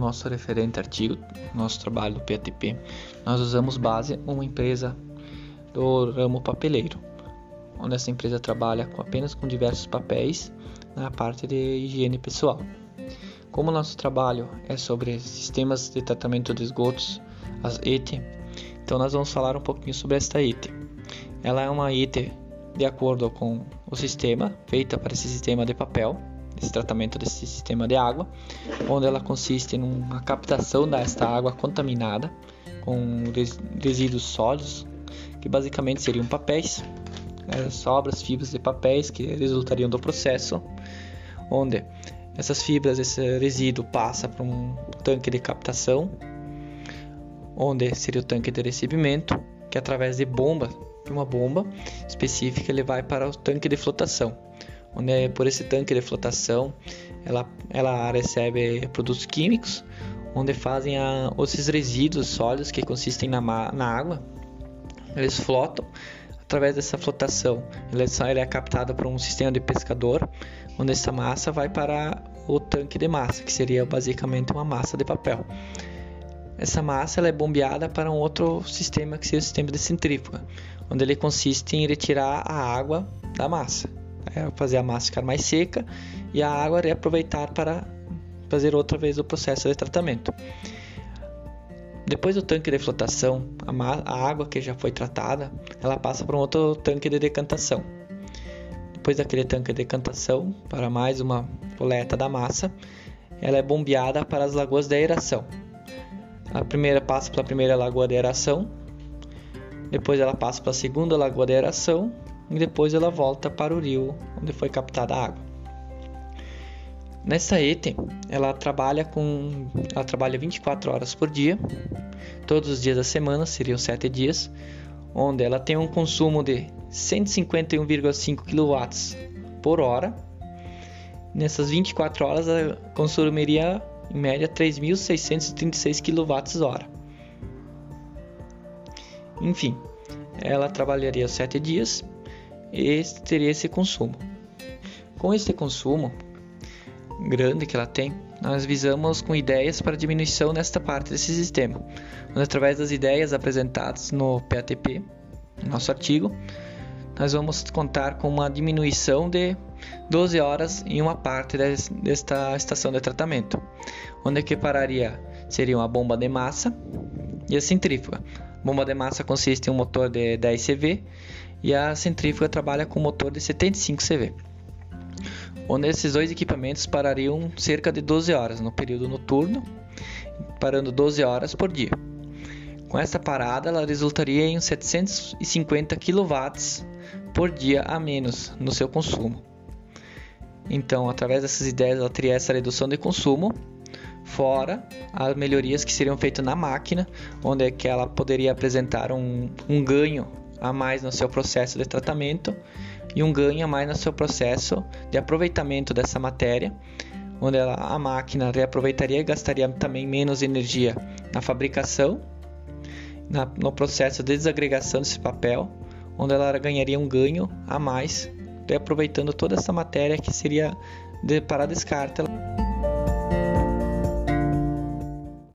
nosso referente artigo, nosso trabalho do PATP, nós usamos base uma empresa do ramo papeleiro, onde essa empresa trabalha com, apenas com diversos papéis na parte de higiene pessoal. Como nosso trabalho é sobre sistemas de tratamento de esgotos, as ET, então nós vamos falar um pouquinho sobre esta ET. Ela é uma ET de acordo com o sistema, feita para esse sistema de papel, esse tratamento desse sistema de água, onde ela consiste numa captação desta água contaminada com resíduos sólidos, que basicamente seriam papéis, né, sobras, fibras de papéis que resultariam do processo, onde essas fibras, esse resíduo passa para um tanque de captação, onde seria o tanque de recebimento, que através de bomba, de uma bomba específica, ele vai para o tanque de flotação onde é por esse tanque de flotação ela, ela recebe produtos químicos, onde fazem a, esses resíduos sólidos que consistem na, na água, eles flotam. Através dessa flotação, ele é captada por um sistema de pescador, onde essa massa vai para o tanque de massa, que seria basicamente uma massa de papel. Essa massa ela é bombeada para um outro sistema, que seria o sistema de centrífuga, onde ele consiste em retirar a água da massa é fazer a massa ficar mais seca e a água reaproveitar para fazer outra vez o processo de tratamento. Depois do tanque de flotação, a, a água que já foi tratada, ela passa para um outro tanque de decantação. Depois daquele tanque de decantação, para mais uma coleta da massa, ela é bombeada para as lagoas de aeração. A primeira passa pela primeira lagoa de aeração, depois ela passa para a segunda lagoa de aeração e depois ela volta para o rio onde foi captada a água. Nessa ETE, ela trabalha com ela trabalha 24 horas por dia, todos os dias da semana, seriam 7 dias, onde ela tem um consumo de 151,5 kW por hora. Nessas 24 horas, ela consumiria em média 3.636 kWh. Enfim, ela trabalharia 7 dias esse teria esse consumo. Com esse consumo grande que ela tem, nós visamos com ideias para diminuição nesta parte desse sistema, onde através das ideias apresentadas no PATP, nosso artigo, nós vamos contar com uma diminuição de 12 horas em uma parte desta estação de tratamento, onde equipararia seria uma bomba de massa e a centrífuga. A bomba de massa consiste em um motor de 10 CV e a centrífuga trabalha com motor de 75 CV, onde esses dois equipamentos parariam cerca de 12 horas no período noturno, parando 12 horas por dia. Com essa parada, ela resultaria em 750 kW por dia a menos no seu consumo. Então, através dessas ideias, ela teria essa redução de consumo, fora as melhorias que seriam feitas na máquina, onde é que ela poderia apresentar um, um ganho a mais no seu processo de tratamento e um ganho a mais no seu processo de aproveitamento dessa matéria, onde ela, a máquina reaproveitaria e gastaria também menos energia na fabricação, na, no processo de desagregação desse papel, onde ela ganharia um ganho a mais, reaproveitando toda essa matéria que seria de, para descarte.